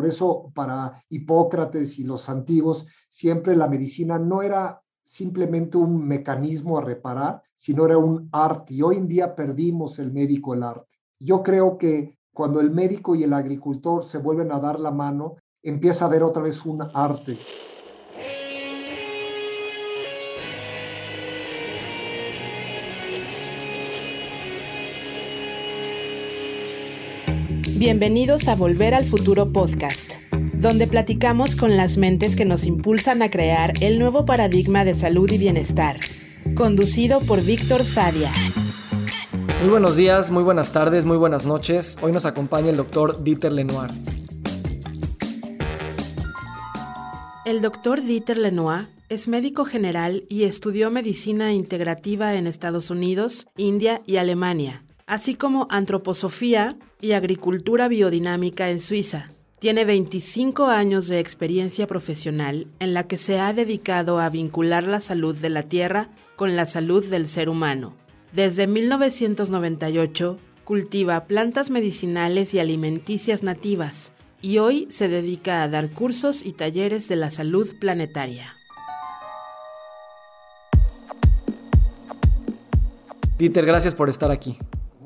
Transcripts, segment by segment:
Por eso para Hipócrates y los antiguos, siempre la medicina no era simplemente un mecanismo a reparar, sino era un arte. Y hoy en día perdimos el médico el arte. Yo creo que cuando el médico y el agricultor se vuelven a dar la mano, empieza a haber otra vez un arte. Bienvenidos a Volver al Futuro Podcast, donde platicamos con las mentes que nos impulsan a crear el nuevo paradigma de salud y bienestar, conducido por Víctor Sadia. Muy buenos días, muy buenas tardes, muy buenas noches. Hoy nos acompaña el doctor Dieter Lenoir. El doctor Dieter Lenoir es médico general y estudió medicina integrativa en Estados Unidos, India y Alemania, así como antroposofía y agricultura biodinámica en Suiza. Tiene 25 años de experiencia profesional en la que se ha dedicado a vincular la salud de la tierra con la salud del ser humano. Desde 1998 cultiva plantas medicinales y alimenticias nativas y hoy se dedica a dar cursos y talleres de la salud planetaria. Dieter, gracias por estar aquí.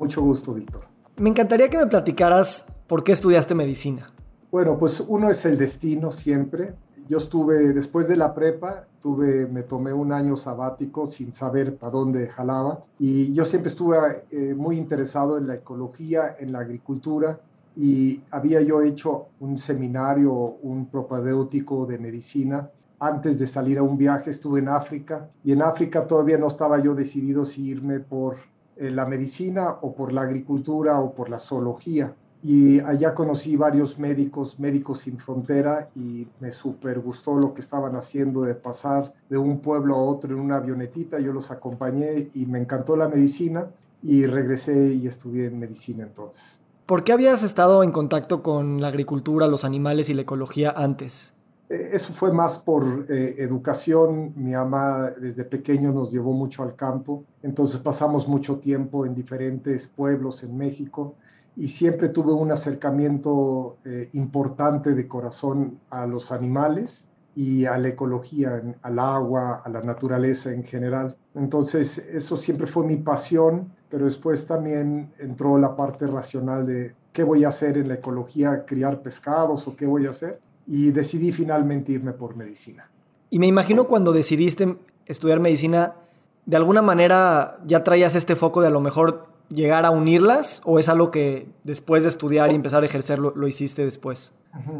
Mucho gusto, Víctor. Me encantaría que me platicaras por qué estudiaste medicina. Bueno, pues uno es el destino siempre. Yo estuve, después de la prepa, tuve, me tomé un año sabático sin saber para dónde jalaba. Y yo siempre estuve eh, muy interesado en la ecología, en la agricultura. Y había yo hecho un seminario, un propedéutico de medicina antes de salir a un viaje estuve en África y en África todavía no estaba yo decidido si irme por la medicina o por la agricultura o por la zoología. Y allá conocí varios médicos, médicos sin frontera, y me súper gustó lo que estaban haciendo de pasar de un pueblo a otro en una avionetita. Yo los acompañé y me encantó la medicina y regresé y estudié medicina entonces. ¿Por qué habías estado en contacto con la agricultura, los animales y la ecología antes? Eh, eso fue más por eh, educación. Mi mamá desde pequeño nos llevó mucho al campo, entonces pasamos mucho tiempo en diferentes pueblos en México y siempre tuve un acercamiento eh, importante de corazón a los animales y a la ecología, al agua, a la naturaleza en general. Entonces eso siempre fue mi pasión, pero después también entró la parte racional de qué voy a hacer en la ecología, criar pescados o qué voy a hacer y decidí finalmente irme por medicina. Y me imagino cuando decidiste estudiar medicina, de alguna manera ya traías este foco de a lo mejor llegar a unirlas o es algo que después de estudiar y empezar a ejercerlo lo hiciste después?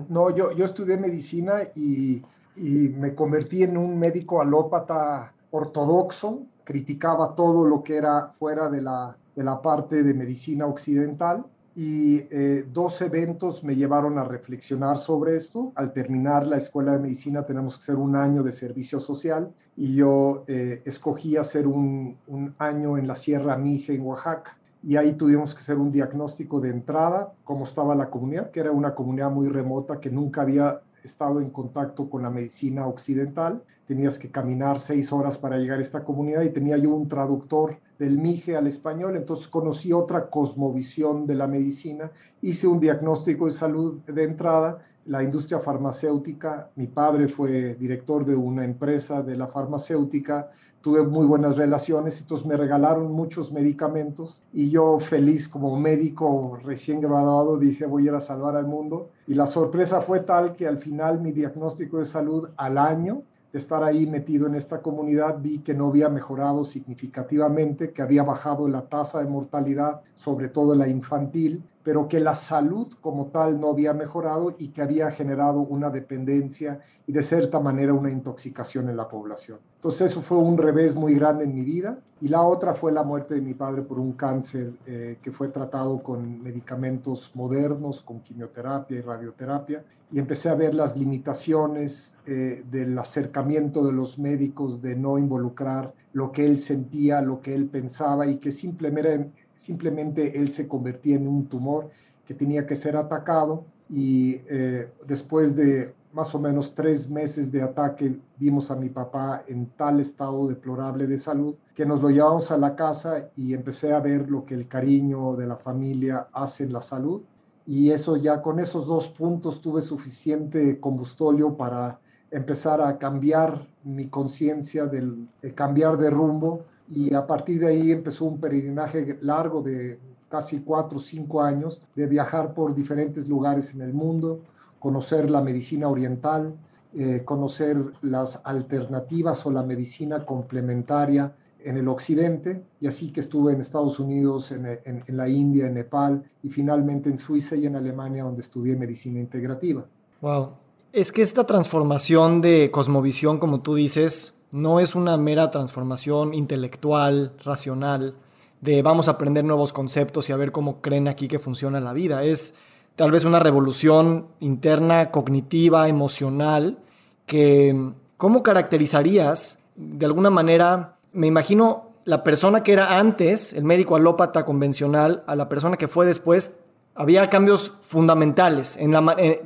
No, yo, yo estudié medicina y, y me convertí en un médico alópata ortodoxo, criticaba todo lo que era fuera de la, de la parte de medicina occidental y eh, dos eventos me llevaron a reflexionar sobre esto. Al terminar la escuela de medicina tenemos que hacer un año de servicio social y yo eh, escogí hacer un, un, año en la Sierra Mije en Oaxaca. Y ahí tuvimos que hacer un diagnóstico de entrada, cómo estaba la comunidad, que era una comunidad muy remota que nunca había estado en contacto con la medicina occidental. Tenías que caminar seis horas para llegar a esta comunidad y tenía yo un traductor del MIGE al español, entonces conocí otra cosmovisión de la medicina, hice un diagnóstico de salud de entrada, la industria farmacéutica, mi padre fue director de una empresa de la farmacéutica, tuve muy buenas relaciones, entonces me regalaron muchos medicamentos y yo feliz como médico recién graduado dije voy a ir a salvar al mundo y la sorpresa fue tal que al final mi diagnóstico de salud al año estar ahí metido en esta comunidad, vi que no había mejorado significativamente, que había bajado la tasa de mortalidad, sobre todo la infantil, pero que la salud como tal no había mejorado y que había generado una dependencia y de cierta manera una intoxicación en la población. Entonces eso fue un revés muy grande en mi vida y la otra fue la muerte de mi padre por un cáncer eh, que fue tratado con medicamentos modernos, con quimioterapia y radioterapia y empecé a ver las limitaciones eh, del acercamiento de los médicos de no involucrar lo que él sentía, lo que él pensaba y que simplemente, simplemente él se convertía en un tumor que tenía que ser atacado. Y eh, después de más o menos tres meses de ataque vimos a mi papá en tal estado deplorable de salud que nos lo llevamos a la casa y empecé a ver lo que el cariño de la familia hace en la salud y eso ya con esos dos puntos tuve suficiente combustóleo para empezar a cambiar mi conciencia, del cambiar de rumbo. Y a partir de ahí empezó un peregrinaje largo de casi cuatro o cinco años de viajar por diferentes lugares en el mundo, conocer la medicina oriental, eh, conocer las alternativas o la medicina complementaria en el occidente, y así que estuve en Estados Unidos, en, en, la India, en Nepal, y finalmente en Suiza y en Alemania, donde estudié medicina integrativa. Wow. Es que esta transformación de cosmovisión, como tú dices, no es una mera transformación intelectual, racional, de vamos a aprender nuevos conceptos y a ver cómo creen aquí que funciona la vida. Es tal vez una revolución interna, cognitiva, emocional, que ¿cómo caracterizarías de alguna manera? Me imagino la persona que era antes, el médico alópata convencional, a la persona que fue después, había cambios fundamentales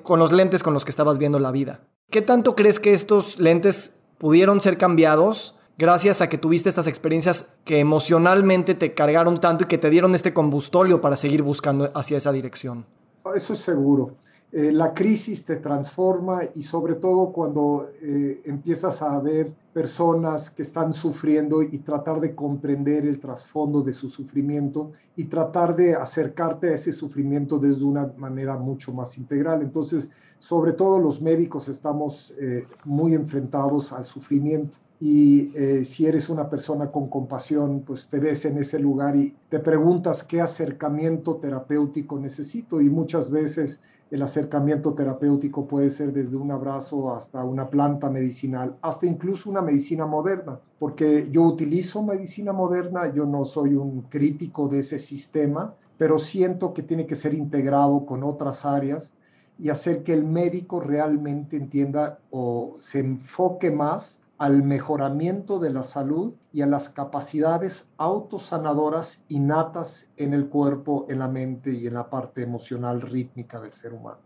con los lentes con los que estabas viendo la vida. ¿Qué tanto crees que estos lentes pudieron ser cambiados gracias a que tuviste estas experiencias que emocionalmente te cargaron tanto y que te dieron este combustóleo para seguir buscando hacia esa dirección? Eso es seguro. Eh, la crisis te transforma y sobre todo cuando eh, empiezas a ver personas que están sufriendo y tratar de comprender el trasfondo de su sufrimiento y tratar de acercarte a ese sufrimiento desde una manera mucho más integral. Entonces, sobre todo los médicos estamos eh, muy enfrentados al sufrimiento y si eres una persona con compasión, pues te ves en ese lugar y te preguntas qué acercamiento terapéutico necesito y muchas veces el acercamiento terapéutico puede ser desde un abrazo hasta una planta medicinal, hasta incluso una medicina moderna, porque yo utilizo medicina moderna, yo no soy un crítico de ese sistema, pero siento que tiene que ser integrado con otras áreas y hacer que el médico realmente entienda o se enfoque más al mejoramiento de la salud y a las capacidades autosanadoras innatas en el cuerpo, en la mente y en la parte emocional rítmica del ser humano.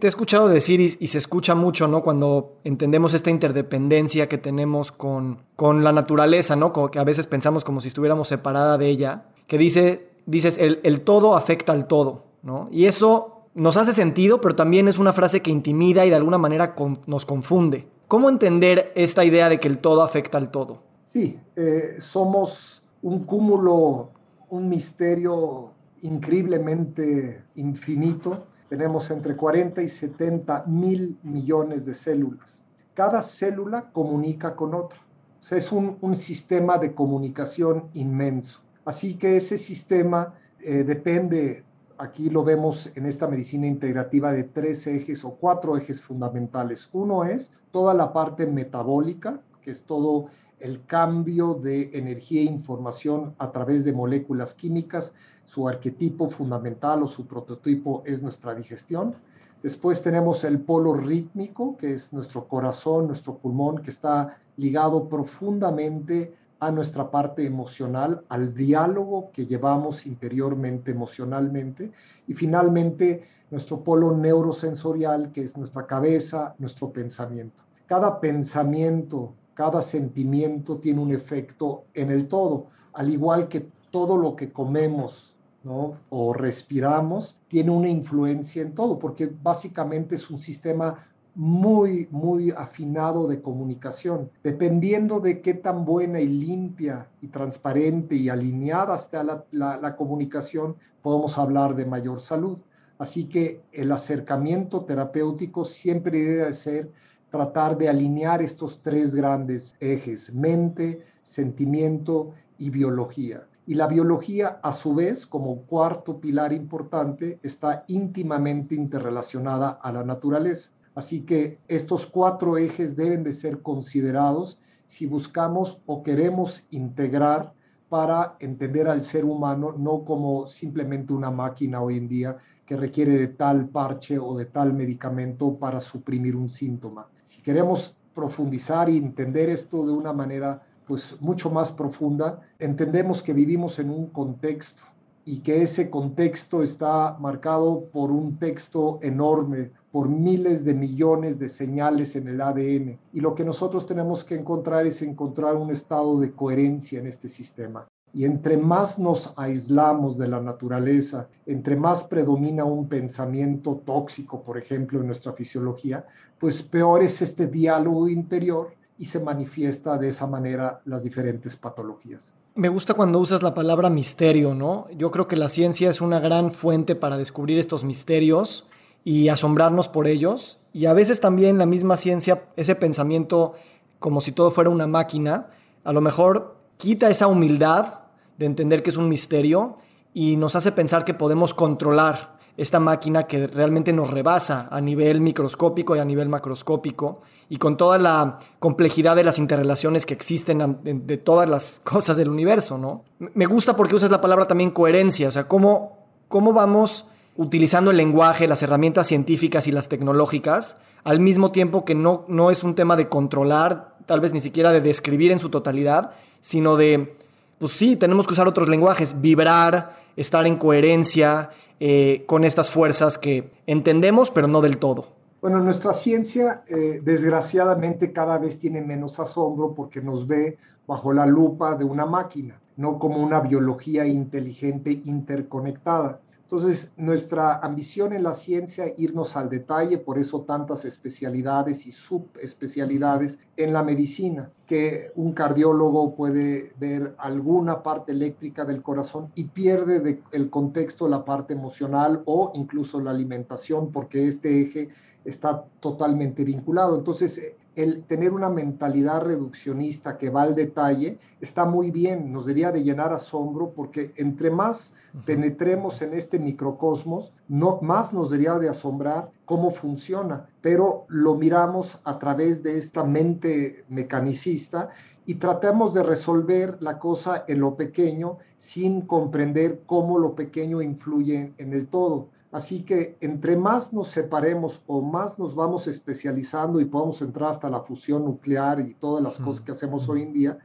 Te he escuchado decir, y, se escucha mucho, ¿no? Cuando entendemos esta interdependencia que tenemos con, con la naturaleza, ¿no? que a veces pensamos como si estuviéramos separada de ella, que dice, dices, el, el todo afecta al todo, ¿no? Y eso nos hace sentido, pero también es una frase que intimida y de alguna manera nos confunde. ¿Cómo entender esta idea de que el todo afecta al todo? Sí, eh, somos un cúmulo, un misterio increíblemente infinito. Tenemos entre 40 y 70 mil millones de células. Cada célula comunica con otra. O sea, es un, sistema de comunicación inmenso. Así que ese sistema eh, depende aquí lo vemos en esta medicina integrativa de tres ejes o cuatro ejes fundamentales. Uno es toda la parte metabólica, que es todo el cambio de energía e información a través de moléculas químicas. Su arquetipo fundamental o su prototipo es nuestra digestión. Después tenemos el polo rítmico, que es nuestro corazón, nuestro pulmón, que está ligado profundamente a nuestra parte emocional, al diálogo que llevamos interiormente, emocionalmente, y finalmente nuestro polo neurosensorial, que es nuestra cabeza, nuestro pensamiento. Cada pensamiento, cada sentimiento tiene un efecto en el todo, al igual que todo lo que comemos ¿no? o respiramos tiene una influencia en todo, porque básicamente es un sistema muy, muy afinado de comunicación. Dependiendo de qué tan buena y limpia y transparente y alineada esté la, la, comunicación, podemos hablar de mayor salud. Así que el acercamiento terapéutico siempre debe ser tratar de alinear estos tres grandes ejes, mente, sentimiento y biología. Y la biología, a su vez, como cuarto pilar importante, está íntimamente interrelacionada a la naturaleza. Así que estos cuatro ejes deben de ser considerados si buscamos o queremos integrar para entender al ser humano no como simplemente una máquina hoy en día que requiere de tal parche o de tal medicamento para suprimir un síntoma. Si queremos profundizar y entender esto de una manera pues mucho más profunda, entendemos que vivimos en un contexto y que ese contexto está marcado por un texto enorme, por miles de millones de señales en el ADN. Y lo que nosotros tenemos que encontrar es encontrar un estado de coherencia en este sistema. Y entre más nos aislamos de la naturaleza, entre más predomina un pensamiento tóxico, por ejemplo, en nuestra fisiología, pues peor es este diálogo interior y se manifiesta de esa manera las diferentes patologías. Me gusta cuando usas la palabra misterio, ¿no? Yo creo que la ciencia es una gran fuente para descubrir estos misterios y asombrarnos por ellos. Y a veces también la misma ciencia, ese pensamiento como si todo fuera una máquina, a lo mejor quita esa humildad de entender que es un misterio y nos hace pensar que podemos controlar esta máquina que realmente nos rebasa a nivel microscópico y a nivel macroscópico y con toda la complejidad de las interrelaciones que existen de, todas las cosas del universo, ¿no? Me gusta porque usas la palabra también coherencia, o sea, cómo, cómo vamos utilizando el lenguaje, las herramientas científicas y las tecnológicas, al mismo tiempo que no, no es un tema de controlar, tal vez ni siquiera de describir en su totalidad, sino de, pues sí, tenemos que usar otros lenguajes, vibrar, estar en coherencia eh, con estas fuerzas que entendemos, pero no del todo. Bueno, nuestra ciencia eh, desgraciadamente cada vez tiene menos asombro porque nos ve bajo la lupa de una máquina, no como una biología inteligente interconectada. Entonces, nuestra ambición en la ciencia irnos al detalle, por eso tantas especialidades y subespecialidades en la medicina, que un cardiólogo puede ver alguna parte eléctrica del corazón y pierde de el contexto la parte emocional o incluso la alimentación, porque este eje está totalmente vinculado. Entonces, el tener una mentalidad reduccionista que va al detalle está muy bien, nos debería de llenar asombro porque entre más penetremos en este microcosmos, no, más nos debería de asombrar cómo funciona, pero lo miramos a través de esta mente mecanicista y tratamos de resolver la cosa en lo pequeño sin comprender cómo lo pequeño influye en el todo. Así que entre más nos separemos o más nos vamos especializando y podemos entrar hasta la fusión nuclear y todas las cosas que hacemos hoy en día,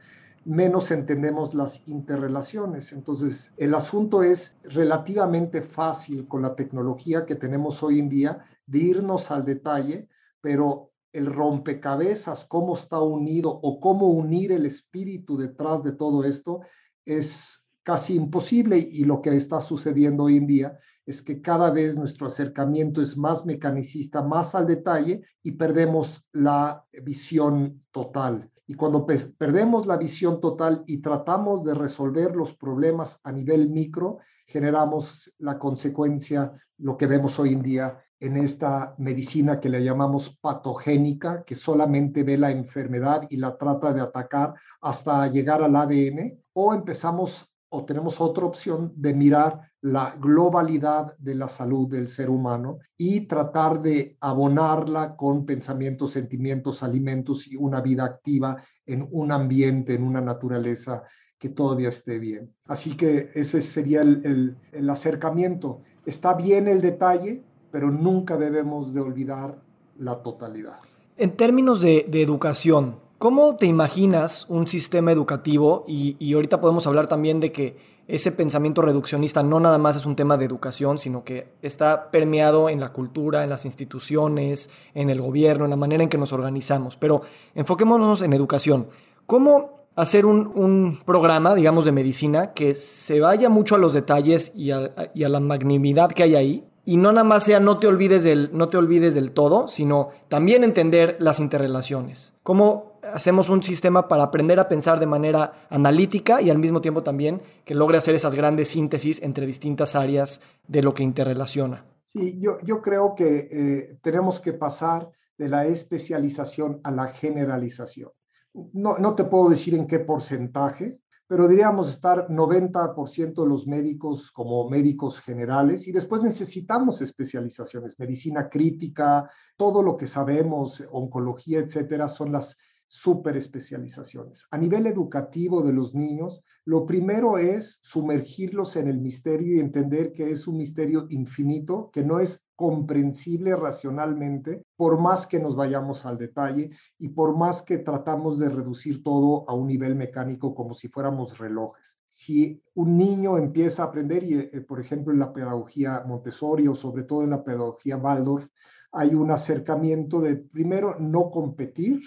menos entendemos las interrelaciones. Entonces, el asunto es relativamente fácil con la tecnología que tenemos hoy en día de irnos al detalle, pero el rompecabezas, cómo está unido o cómo unir el espíritu detrás de todo esto es casi imposible y lo que está sucediendo hoy en día es que cada vez nuestro acercamiento es más mecanicista, más al detalle y perdemos la visión total. Y cuando perdemos la visión total y tratamos de resolver los problemas a nivel micro, generamos la consecuencia, lo que vemos hoy en día en esta medicina que le llamamos patogénica, que solamente ve la enfermedad y la trata de atacar hasta llegar al ADN, o empezamos o tenemos otra opción de mirar la globalidad de la salud del ser humano y tratar de abonarla con pensamientos, sentimientos, alimentos y una vida activa en un ambiente, en una naturaleza que todavía esté bien. Así que ese sería el, acercamiento. Está bien el detalle, pero nunca debemos de olvidar la totalidad. En términos de educación, ¿Cómo te imaginas un sistema educativo? Y, ahorita podemos hablar también de que ese pensamiento reduccionista no nada más es un tema de educación, sino que está permeado en la cultura, en las instituciones, en el gobierno, en la manera en que nos organizamos. Pero enfoquémonos en educación. ¿Cómo hacer un, programa, digamos, de medicina que se vaya mucho a los detalles y a, y a la magnanimidad que hay ahí? Y no nada más sea no te olvides del, no te olvides del todo, sino también entender las interrelaciones. ¿Cómo hacemos un sistema para aprender a pensar de manera analítica y al mismo tiempo también que logre hacer esas grandes síntesis entre distintas áreas de lo que interrelaciona? Sí, yo, yo creo que eh, tenemos que pasar de la especialización a la generalización. No, no te puedo decir en qué porcentaje, pero diríamos estar 90% de los médicos como médicos generales y después necesitamos especializaciones, medicina crítica, todo lo que sabemos, oncología, etcétera, son las super especializaciones. A nivel educativo de los niños, lo primero es sumergirlos en el misterio y entender que es un misterio infinito, que no es comprensible racionalmente, por más que nos vayamos al detalle y por más que tratamos de reducir todo a un nivel mecánico como si fuéramos relojes. Si un niño empieza a aprender, y eh, por ejemplo en la pedagogía Montessori o sobre todo en la pedagogía Waldorf, hay un acercamiento de primero no competir,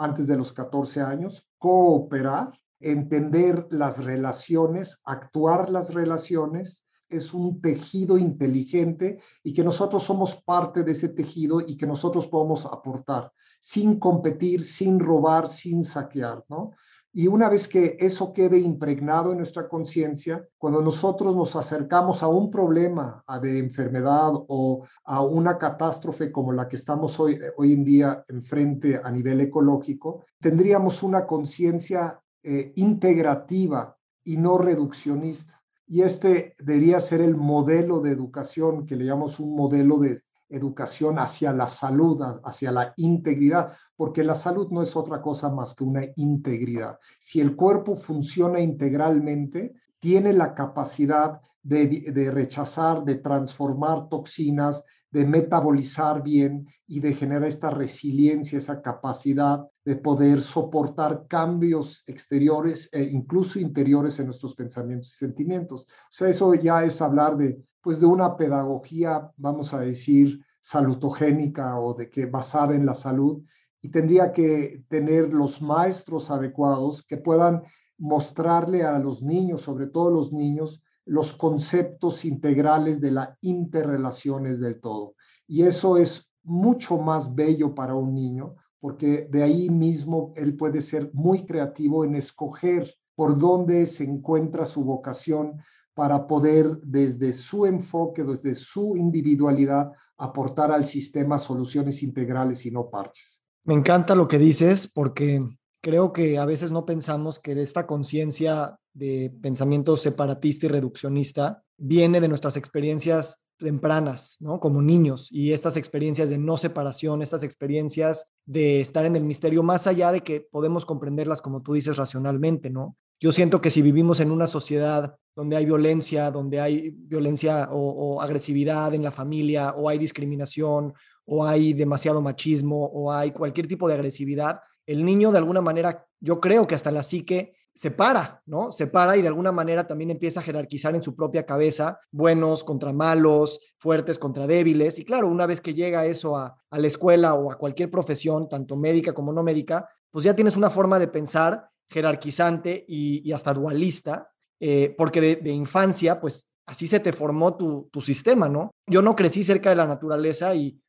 antes de los 14 años, cooperar entender las relaciones, actuar las relaciones, es un tejido inteligente y que nosotros somos parte de ese tejido y que nosotros podemos aportar sin competir, sin robar, sin saquear, ¿no? Y una vez que eso quede impregnado en nuestra conciencia, cuando nosotros nos acercamos a un problema de enfermedad o a una catástrofe como la que estamos hoy, hoy en día enfrente a nivel ecológico, tendríamos una conciencia eh, integrativa y no reduccionista. Y este debería ser el modelo de educación que le llamamos un modelo de educación hacia la salud, hacia la integridad, porque la salud no es otra cosa más que una integridad. Si el cuerpo funciona integralmente, tiene la capacidad de, de rechazar, de transformar toxinas, de metabolizar bien y de generar esta resiliencia, esa capacidad de poder soportar cambios exteriores e incluso interiores en nuestros pensamientos y sentimientos. O sea, eso ya es hablar de, pues, de una pedagogía, vamos a decir, salutogénica o de que basada en la salud y tendría que tener los maestros adecuados que puedan mostrarle a los niños, sobre todo los niños, los conceptos integrales de las interrelaciones del todo. Y eso es mucho más bello para un niño, porque de ahí mismo él puede ser muy creativo en escoger por dónde se encuentra su vocación para poder desde su enfoque, desde su individualidad, aportar al sistema soluciones integrales y no parches. Me encanta lo que dices porque creo que a veces no pensamos que esta conciencia de pensamiento separatista y reduccionista viene de nuestras experiencias tempranas, ¿no? Como niños y estas experiencias de no separación, estas experiencias de estar en el misterio, más allá de que podemos comprenderlas, como tú dices, racionalmente, ¿no? Yo siento que si vivimos en una sociedad donde hay violencia, donde hay violencia o, agresividad en la familia, o hay discriminación, o hay demasiado machismo, o hay cualquier tipo de agresividad, el niño de alguna manera, yo creo que hasta la psique se para, ¿no? Se para y de alguna manera también empieza a jerarquizar en su propia cabeza buenos contra malos, fuertes contra débiles. Y claro, una vez que llega eso a, la escuela o a cualquier profesión, tanto médica como no médica, pues ya tienes una forma de pensar jerarquizante y, hasta dualista, eh, porque de, infancia, pues así se te formó tu, sistema, ¿no? Yo no crecí cerca de la naturaleza y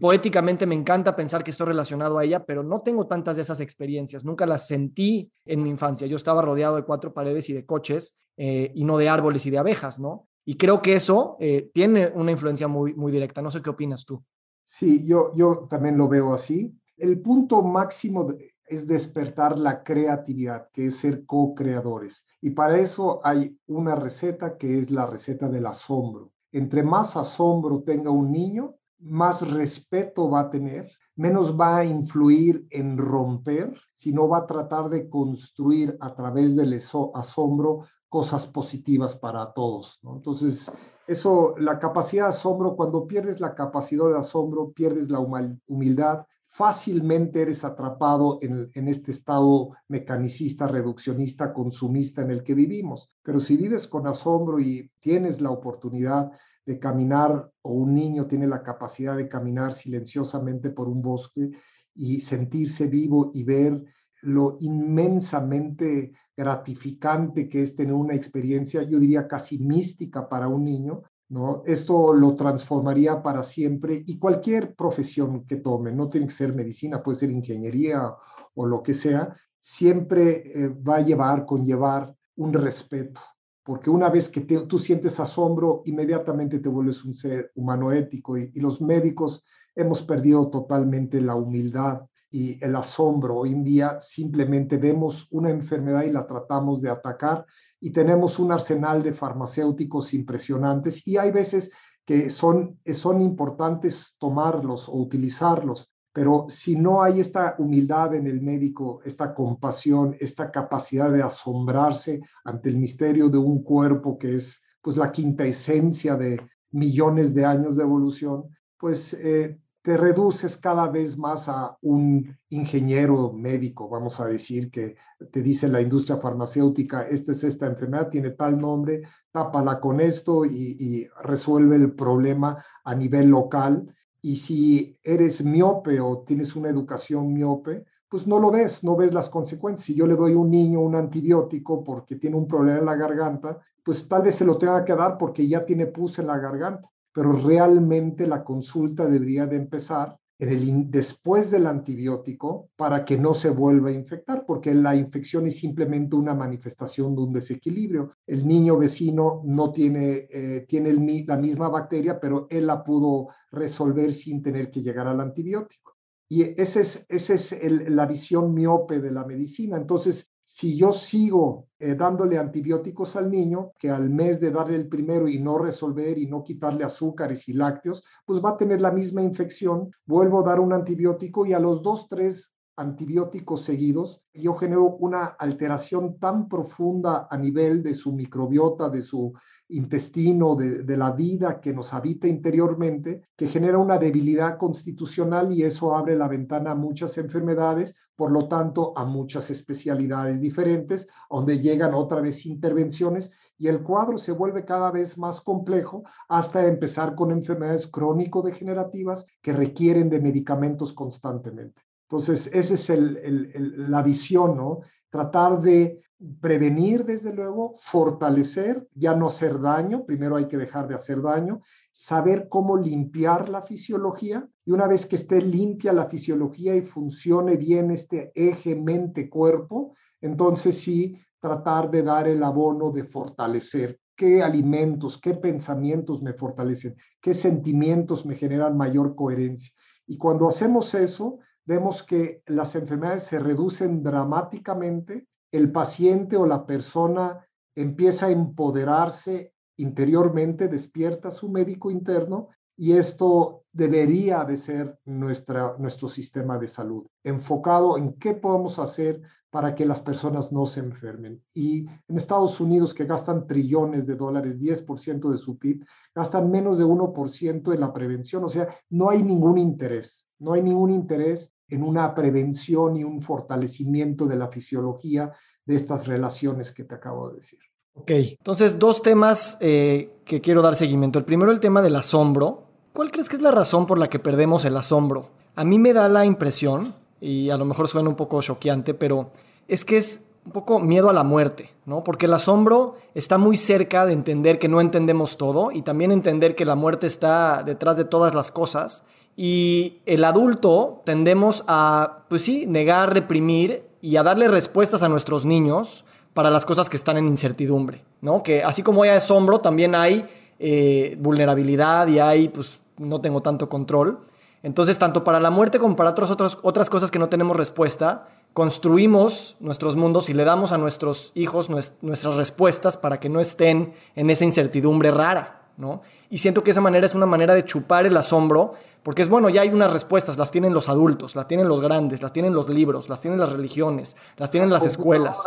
poéticamente me encanta pensar que estoy relacionado a ella, pero no tengo tantas de esas experiencias, nunca las sentí en mi infancia. Yo estaba rodeado de cuatro paredes y de coches eh, y no de árboles y de abejas, ¿no? Y creo que eso eh, tiene una influencia muy, muy directa. No sé qué opinas tú. Sí, yo, yo también lo veo así. El punto máximo es despertar la creatividad, que es ser co-creadores. Y para eso hay una receta que es la receta del asombro. Entre más asombro tenga un niño, más respeto va a tener, menos va a influir en romper, sino va a tratar de construir a través del asombro cosas positivas para todos. Entonces, eso, la capacidad de asombro, cuando pierdes la capacidad de asombro, pierdes la humildad, fácilmente eres atrapado en, en, este estado mecanicista, reduccionista, consumista en el que vivimos. Pero si vives con asombro y tienes la oportunidad de caminar o un niño tiene la capacidad de caminar silenciosamente por un bosque y sentirse vivo y ver lo inmensamente gratificante que es tener una experiencia, yo diría casi mística para un niño, ¿no? Esto lo transformaría para siempre y cualquier profesión que tome, no tiene que ser medicina, puede ser ingeniería o lo que sea, siempre eh, va a llevar, conllevar un respeto, porque una vez que tú sientes asombro, inmediatamente te vuelves un ser humano ético y, los médicos hemos perdido totalmente la humildad y el asombro. Hoy en día simplemente vemos una enfermedad y la tratamos de atacar y tenemos un arsenal de farmacéuticos impresionantes y hay veces que son, son importantes tomarlos o utilizarlos, pero si no hay esta humildad en el médico, esta compasión, esta capacidad de asombrarse ante el misterio de un cuerpo que es pues la quinta esencia de millones de años de evolución, pues eh, te reduces cada vez más a un ingeniero médico, vamos a decir, que te dice la industria farmacéutica, esta es esta enfermedad, tiene tal nombre, tápala con esto y, y resuelve el problema a nivel local y si eres miope o tienes una educación miope, pues no lo ves, no ves las consecuencias. Si yo le doy a un niño un antibiótico porque tiene un problema en la garganta, pues tal vez se lo tenga que dar porque ya tiene pus en la garganta, pero realmente la consulta debería de empezar en el, después del antibiótico para que no se vuelva a infectar, porque la infección es simplemente una manifestación de un desequilibrio. El niño vecino no tiene, eh, tiene la misma bacteria, pero él la pudo resolver sin tener que llegar al antibiótico. Y esa es, esa es la visión miope de la medicina. Entonces, si yo sigo eh, dándole antibióticos al niño, que al mes de darle el primero y no resolver y no quitarle azúcares y lácteos, pues va a tener la misma infección, vuelvo a dar un antibiótico y a los dos, tres antibióticos seguidos, yo genero una alteración tan profunda a nivel de su microbiota, de su intestino, de, la vida que nos habita interiormente, que genera una debilidad constitucional y eso abre la ventana a muchas enfermedades, por lo tanto a muchas especialidades diferentes, donde llegan otra vez intervenciones y el cuadro se vuelve cada vez más complejo hasta empezar con enfermedades crónico-degenerativas que requieren de medicamentos constantemente. Entonces, esa es la visión, ¿no? Tratar de prevenir, desde luego, fortalecer, ya no hacer daño, primero hay que dejar de hacer daño, saber cómo limpiar la fisiología y una vez que esté limpia la fisiología y funcione bien este eje mente-cuerpo, entonces sí tratar de dar el abono de fortalecer qué alimentos, qué pensamientos me fortalecen, qué sentimientos me generan mayor coherencia. Y cuando hacemos eso, vemos que las enfermedades se reducen dramáticamente, el paciente o la persona empieza a empoderarse interiormente, despierta su médico interno y esto debería de ser nuestra, nuestro sistema de salud, enfocado en qué podemos hacer para que las personas no se enfermen. Y en Estados Unidos, que gastan trillones de dólares, 10% de su PIB, gastan menos de 1% en la prevención, o sea, no hay ningún interés, no hay ningún interés en una prevención y un fortalecimiento de la fisiología de estas relaciones que te acabo de decir. Ok, entonces dos temas eh, que quiero dar seguimiento. El primero, el tema del asombro. ¿Cuál crees que es la razón por la que perdemos el asombro? A mí me da la impresión, y a lo mejor suena un poco choqueante, pero es que es un poco miedo a la muerte, ¿no? Porque el asombro está muy cerca de entender que no entendemos todo y también entender que la muerte está detrás de todas las cosas y el adulto tendemos a, pues sí, negar, reprimir y a darle respuestas a nuestros niños para las cosas que están en incertidumbre, ¿no? Que así como hay asombro, también hay eh, vulnerabilidad y hay, pues, no tengo tanto control. Entonces, tanto para la muerte como para otras, otras, otras cosas que no tenemos respuesta, construimos nuestros mundos y le damos a nuestros hijos nuestras respuestas para que no estén en esa incertidumbre rara, ¿no? Y siento que esa manera es una manera de chupar el asombro porque es bueno, ya hay unas respuestas, las tienen los adultos, las tienen los grandes, las tienen los libros, las tienen las religiones, las tienen las, escuelas,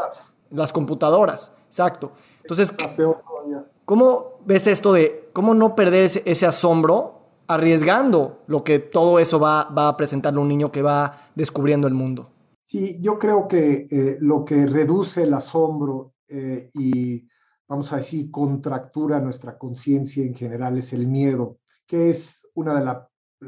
las computadoras. Exacto. Entonces, ¿cómo ves esto de cómo no perder ese, asombro arriesgando lo que todo eso va, a presentarle a un niño que va descubriendo el mundo? Sí, yo creo que eh, lo que reduce el asombro eh, y, vamos a decir, contractura nuestra conciencia en general es el miedo, que es una de las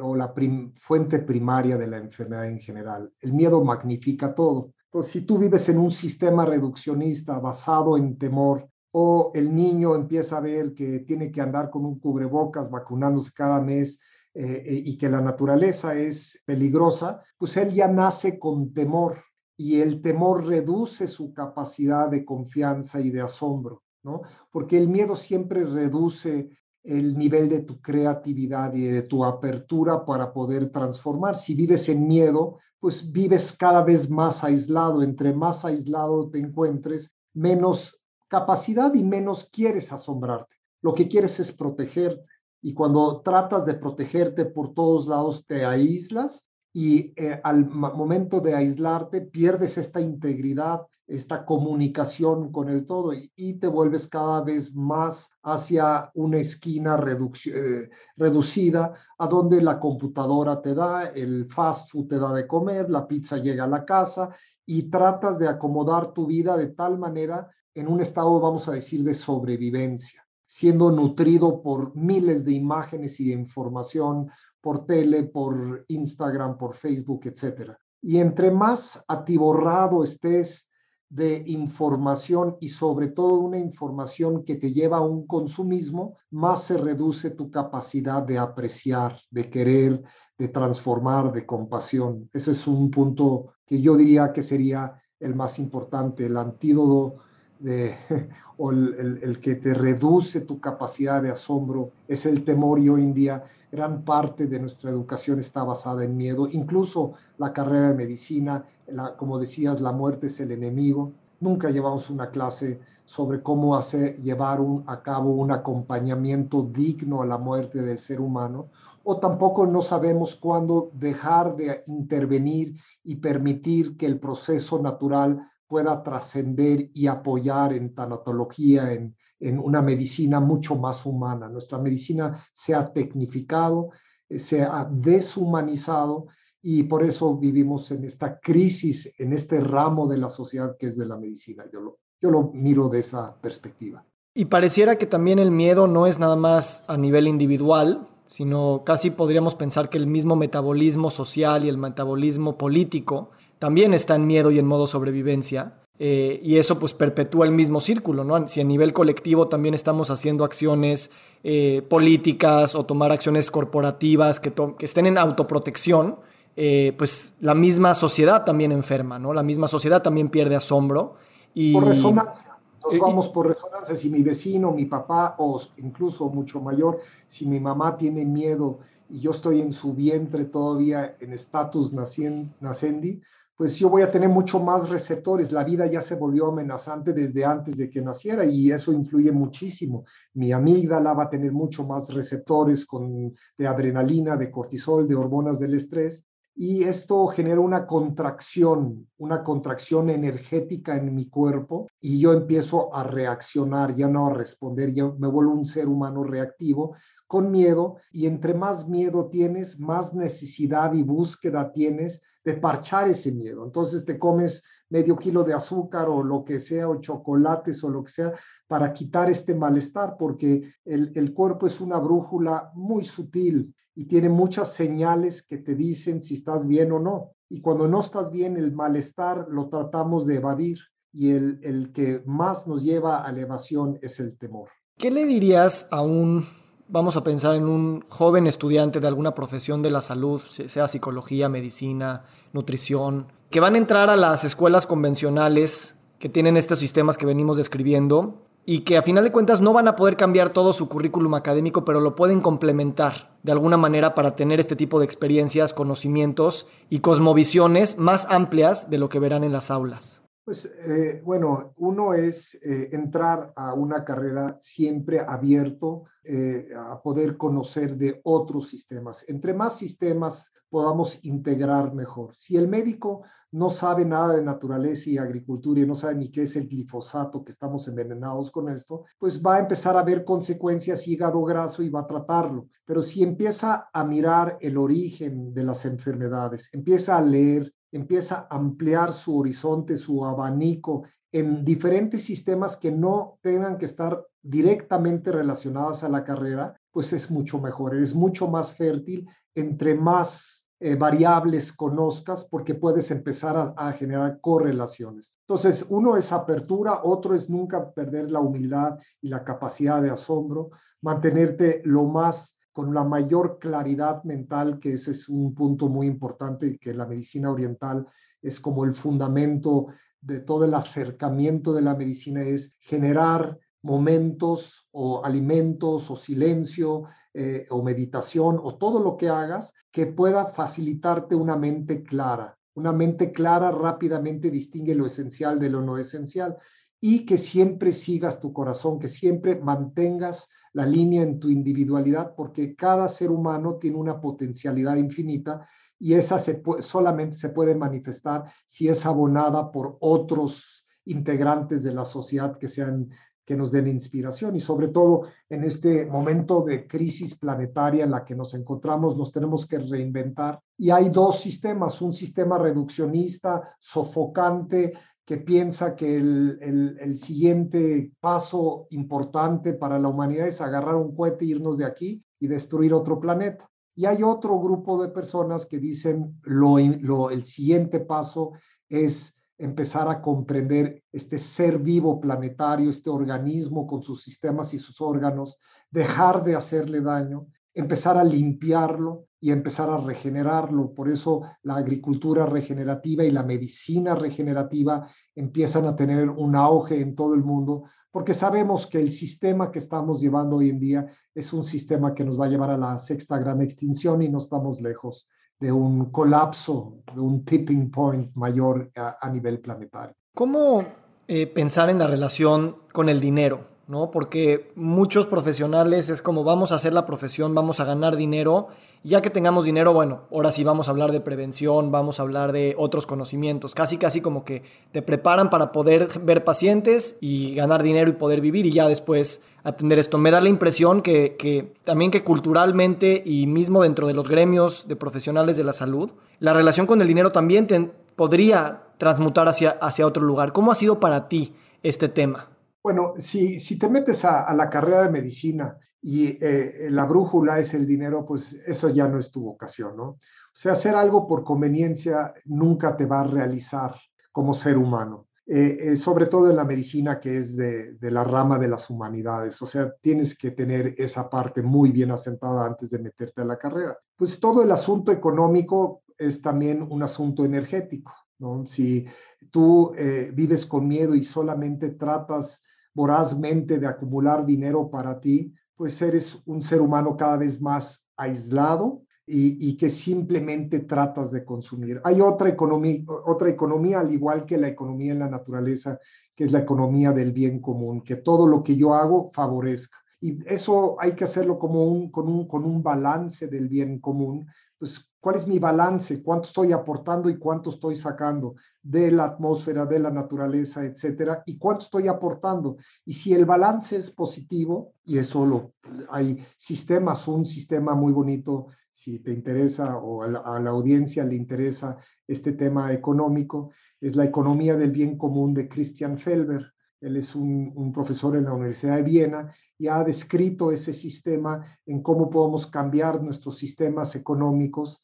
o la fuente primaria de la enfermedad en general. El miedo magnifica todo. Entonces, si tú vives en un sistema reduccionista basado en temor, o el niño empieza a ver que tiene que andar con un cubrebocas vacunándose cada mes eh, eh, y que la naturaleza es peligrosa, pues él ya nace con temor y el temor reduce su capacidad de confianza y de asombro, ¿no? Porque el miedo siempre reduce el nivel de tu creatividad y de tu apertura para poder transformar. Si vives en miedo, pues vives cada vez más aislado. Entre más aislado te encuentres, menos capacidad y menos quieres asombrarte. Lo que quieres es protegerte. Y cuando tratas de protegerte por todos lados, te aíslas y eh, al momento de aislarte pierdes esta integridad, esta comunicación con el todo y, te vuelves cada vez más hacia una esquina eh, reducida a donde la computadora te da, el fast food te da de comer, la pizza llega a la casa y tratas de acomodar tu vida de tal manera en un estado, vamos a decir, de sobrevivencia, siendo nutrido por miles de imágenes y de información por tele, por Instagram, por Facebook, etcétera Y entre más atiborrado estés de información y sobre todo una información que te lleva a un consumismo, más se reduce tu capacidad de apreciar, de querer, de transformar, de compasión. Ese es un punto que yo diría que sería el más importante, el antídoto o el, que te reduce tu capacidad de asombro es el temor. Y hoy en día gran parte de nuestra educación está basada en miedo, incluso la carrera de medicina, la, como decías, la muerte es el enemigo. Nunca llevamos una clase sobre cómo hacer, llevar a cabo un acompañamiento digno a la muerte del ser humano, o tampoco no sabemos cuándo dejar de intervenir y permitir que el proceso natural pueda trascender y apoyar en tanatología, en, en una medicina mucho más humana. Nuestra medicina se ha tecnificado, eh, se ha deshumanizado y por eso vivimos en esta crisis, en este ramo de la sociedad que es de la medicina. Yo lo, yo lo miro de esa perspectiva. Y pareciera que también el miedo no es nada más a nivel individual, sino casi podríamos pensar que el mismo metabolismo social y el metabolismo político también está en miedo y en modo sobrevivencia. Eh, y eso pues perpetúa el mismo círculo, ¿no? Si a nivel colectivo también estamos haciendo acciones eh, políticas o tomar acciones corporativas que, que estén en autoprotección, eh, pues la misma sociedad también enferma, ¿no? La misma sociedad también pierde asombro. Y, por resonancia. Nos vamos por resonancia. Si mi vecino, mi papá o incluso mucho mayor, si mi mamá tiene miedo y yo estoy en su vientre todavía en estatus nacendi, pues yo voy a tener mucho más receptores. La vida ya se volvió amenazante desde antes de que naciera y eso influye muchísimo. Mi amígdala va a tener mucho más receptores con, de adrenalina, de cortisol, de hormonas del estrés. Y esto genera una contracción, una contracción energética en mi cuerpo y yo empiezo a reaccionar, ya no a responder, ya me vuelvo un ser humano reactivo con miedo y entre más miedo tienes, más necesidad y búsqueda tienes de parchar ese miedo. Entonces te comes medio kilo de azúcar o lo que sea, o chocolates o lo que sea, para quitar este malestar, porque el, el cuerpo es una brújula muy sutil y tiene muchas señales que te dicen si estás bien o no. Y cuando no estás bien, el malestar lo tratamos de evadir y el, el que más nos lleva a la evasión es el temor. ¿Qué le dirías a un vamos a pensar en un joven estudiante de alguna profesión de la salud, sea psicología, medicina, nutrición, que van a entrar a las escuelas convencionales que tienen estos sistemas que venimos describiendo y que a final de cuentas no van a poder cambiar todo su currículum académico, pero lo pueden complementar de alguna manera para tener este tipo de experiencias, conocimientos y cosmovisiones más amplias de lo que verán en las aulas. Pues eh, bueno, uno es eh, entrar a una carrera siempre abierto eh, a poder conocer de otros sistemas. Entre más sistemas podamos integrar mejor. Si el médico no sabe nada de naturaleza y agricultura y no sabe ni qué es el glifosato, que estamos envenenados con esto, pues va a empezar a ver consecuencias hígado graso y va a tratarlo. Pero si empieza a mirar el origen de las enfermedades, empieza a leer, empieza a ampliar su horizonte, su abanico en diferentes sistemas que no tengan que estar directamente relacionadas a la carrera, pues es mucho mejor, es mucho más fértil entre más eh, variables conozcas porque puedes empezar a, a, generar correlaciones. Entonces, uno es apertura, otro es nunca perder la humildad y la capacidad de asombro, mantenerte lo más con la mayor claridad mental, que ese es un punto muy importante, que la medicina oriental es como el fundamento de todo el acercamiento de la medicina, es generar momentos o alimentos o silencio eh, o meditación o todo lo que hagas que pueda facilitarte una mente clara. Una mente clara rápidamente distingue lo esencial de lo no esencial y que siempre sigas tu corazón, que siempre mantengas la línea en tu individualidad, porque cada ser humano tiene una potencialidad infinita y esa solamente se puede manifestar si es abonada por otros integrantes de la sociedad que sean que nos den inspiración y sobre todo en este momento de crisis planetaria en la que nos encontramos, nos tenemos que reinventar. Y hay dos sistemas, un sistema reduccionista, sofocante, que piensa que el, el, siguiente paso importante para la humanidad es agarrar un cohete, irnos de aquí y destruir otro planeta. Y hay otro grupo de personas que dicen lo, lo, el siguiente paso es empezar a comprender este ser vivo planetario, este organismo con sus sistemas y sus órganos, dejar de hacerle daño, empezar a limpiarlo y empezar a regenerarlo. Por eso la agricultura regenerativa y la medicina regenerativa empiezan a tener un auge en todo el mundo, porque sabemos que el sistema que estamos llevando hoy en día es un sistema que nos va a llevar a la sexta gran extinción y no estamos lejos de un colapso, de un tipping point mayor a, nivel planetario. ¿Cómo eh, pensar en la relación con el dinero? ¿No? Porque muchos profesionales es como vamos a hacer la profesión, vamos a ganar dinero, ya que tengamos dinero, bueno, ahora sí vamos a hablar de prevención, vamos a hablar de otros conocimientos, casi casi como que te preparan para poder ver pacientes y ganar dinero y poder vivir y ya después atender esto. Me da la impresión que, también que culturalmente y mismo dentro de los gremios de profesionales de la salud, la relación con el dinero también podría transmutar hacia, hacia otro lugar. ¿Cómo ha sido para ti este tema? Bueno, si, si te metes a, la carrera de medicina y eh, la brújula es el dinero, pues eso ya no es tu vocación, ¿no? O sea, hacer algo por conveniencia nunca te va a realizar como ser humano. Eh, eh, sobre todo en la medicina que es de, de, la rama de las humanidades. O sea, tienes que tener esa parte muy bien asentada antes de meterte a la carrera. Pues todo el asunto económico es también un asunto energético. ¿no? Si tú vives con miedo y solamente tratas vorazmente de acumular dinero para ti, pues eres un ser humano cada vez más aislado y, que simplemente tratas de consumir. Hay otra economía, otra economía, al igual que la economía en la naturaleza, que es la economía del bien común, que todo lo que yo hago favorezca. Y eso hay que hacerlo como un, con, un, con un balance del bien común, pues cuál es mi balance, cuánto estoy aportando y cuánto estoy sacando de la atmósfera, de la naturaleza, etcétera, y cuánto estoy aportando. Y si el balance es positivo, y eso lo, hay sistemas, un sistema muy bonito, si te interesa o a la, audiencia le interesa este tema económico, es la economía del bien común de Christian Felber. Él es un, profesor en la Universidad de Viena y ha descrito ese sistema en cómo podemos cambiar nuestros sistemas económicos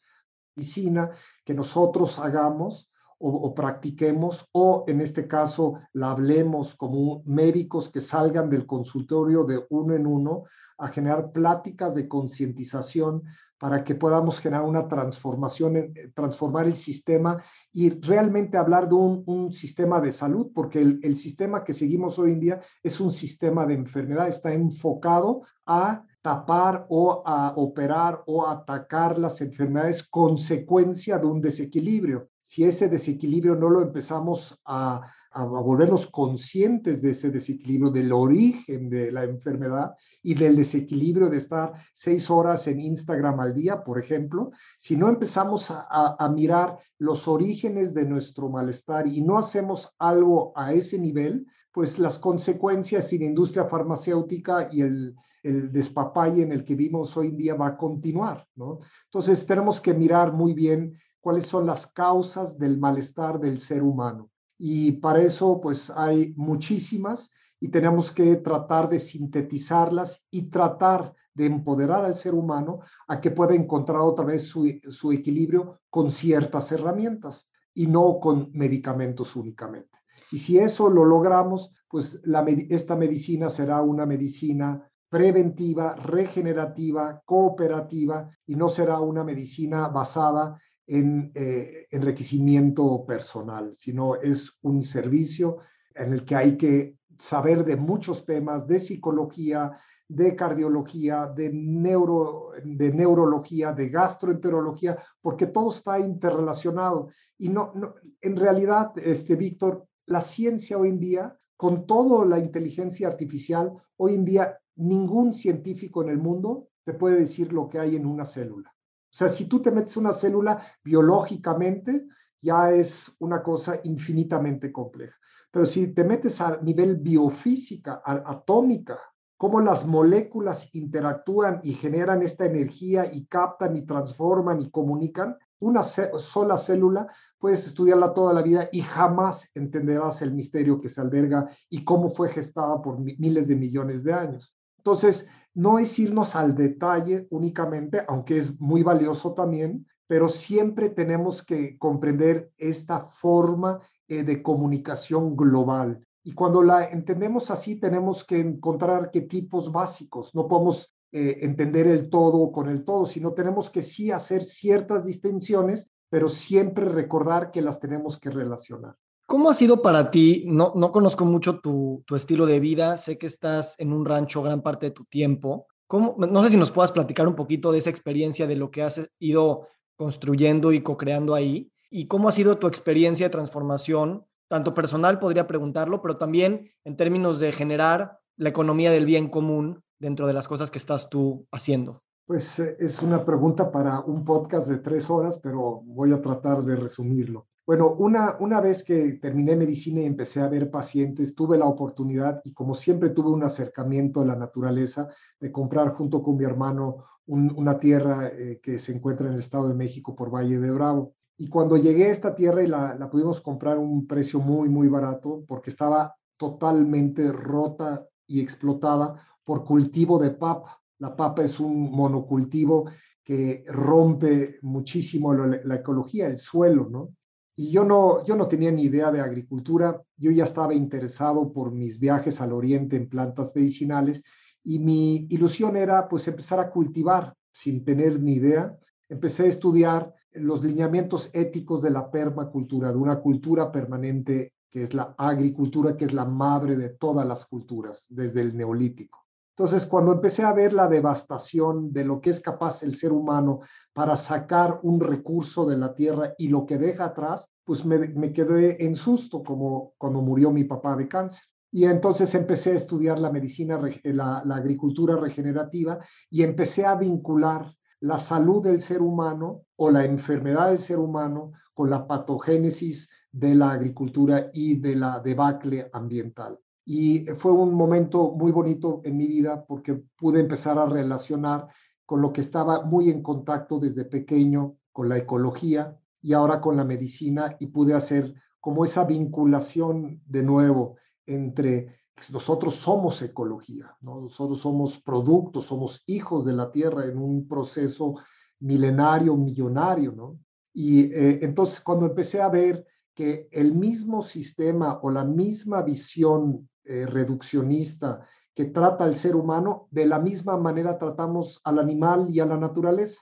medicina que nosotros hagamos o, practiquemos o en este caso la hablemos como médicos que salgan del consultorio de uno en uno a generar pláticas de concientización para que podamos generar una transformación, eh, transformar el sistema y realmente hablar de un, sistema de salud, porque el, el, sistema que seguimos hoy en día es un sistema de enfermedad, está enfocado a tapar o a operar o atacar las enfermedades consecuencia de un desequilibrio. Si ese desequilibrio no lo empezamos a, a, volvernos conscientes de ese desequilibrio, del origen de la enfermedad y del desequilibrio de estar seis horas en Instagram al día, por ejemplo, si no empezamos a, a mirar los orígenes de nuestro malestar y no hacemos algo a ese nivel, pues las consecuencias en la industria farmacéutica y el, el despapalle en el que vimos hoy en día va a continuar, ¿no? Entonces tenemos que mirar muy bien cuáles son las causas del malestar del ser humano. Y para eso, pues hay muchísimas y tenemos que tratar de sintetizarlas y tratar de empoderar al ser humano a que pueda encontrar otra vez su, su equilibrio con ciertas herramientas y no con medicamentos únicamente. Y si eso lo logramos, pues esta medicina será una medicina preventiva, regenerativa, cooperativa y no será una medicina basada en eh, enriquecimiento personal, sino es un servicio en el que hay que saber de muchos temas, de psicología, de cardiología, de, neuro, de neurología, de gastroenterología, porque todo está interrelacionado. Y no, no en realidad, este, Víctor, la ciencia hoy en día, con toda la inteligencia artificial, hoy en día ningún científico en el mundo te puede decir lo que hay en una célula. O sea, si tú te metes una célula biológicamente, ya es una cosa infinitamente compleja. Pero si te metes a nivel biofísica, atómica, cómo las moléculas interactúan y generan esta energía y captan y transforman y comunican, una sola célula puedes estudiarla toda la vida y jamás entenderás el misterio que se alberga y cómo fue gestada por miles de millones de años. Entonces, no es irnos al detalle únicamente, aunque es muy valioso también, pero siempre tenemos que comprender esta forma eh, de comunicación global. Y cuando la entendemos así, tenemos que encontrar arquetipos básicos. No podemos eh, entender el todo con el todo, sino tenemos que sí hacer ciertas distinciones, pero siempre recordar que las tenemos que relacionar. ¿Cómo ha sido para ti? No, no conozco mucho tu, estilo de vida, sé que estás en un rancho gran parte de tu tiempo. ¿Cómo, no sé si nos puedas platicar un poquito de esa experiencia, de lo que has ido construyendo y co-creando ahí, y cómo ha sido tu experiencia de transformación, tanto personal podría preguntarlo, pero también en términos de generar la economía del bien común dentro de las cosas que estás tú haciendo. Pues eh, es una pregunta para un podcast de tres horas, pero voy a tratar de resumirlo. Bueno, una, una vez que terminé medicina y empecé a ver pacientes, tuve la oportunidad y como siempre tuve un acercamiento a la naturaleza de comprar junto con mi hermano una tierra eh, que se encuentra en el Estado de México por Valle de Bravo. Y cuando llegué a esta tierra y la, la pudimos comprar a un precio muy, muy barato porque estaba totalmente rota y explotada por cultivo de papa. La papa es un monocultivo que rompe muchísimo la, la ecología, el suelo, ¿no? Y yo no, yo no tenía ni idea de agricultura, yo ya estaba interesado por mis viajes al oriente en plantas medicinales y mi ilusión era pues empezar a cultivar sin tener ni idea. Empecé a estudiar los lineamientos éticos de la permacultura, de una cultura permanente que es la agricultura, que es la madre de todas las culturas desde el neolítico. Entonces, cuando empecé a ver la devastación de lo que es capaz el ser humano para sacar un recurso de la tierra y lo que deja atrás, pues me, quedé en susto como cuando murió mi papá de cáncer. Y entonces empecé a estudiar la medicina, la, la agricultura regenerativa y empecé a vincular la salud del ser humano o la enfermedad del ser humano con la patogénesis de la agricultura y de la debacle ambiental. Y fue un momento muy bonito en mi vida porque pude empezar a relacionar con lo que estaba muy en contacto desde pequeño, con la ecología y ahora con la medicina y pude hacer como esa vinculación de nuevo entre nosotros somos ecología, ¿no? nosotros somos productos, somos hijos de la tierra en un proceso milenario, millonario, ¿no? Y eh, entonces cuando empecé a ver que el mismo sistema o la misma visión eh, reduccionista que trata al ser humano, de la misma manera tratamos al animal y a la naturaleza.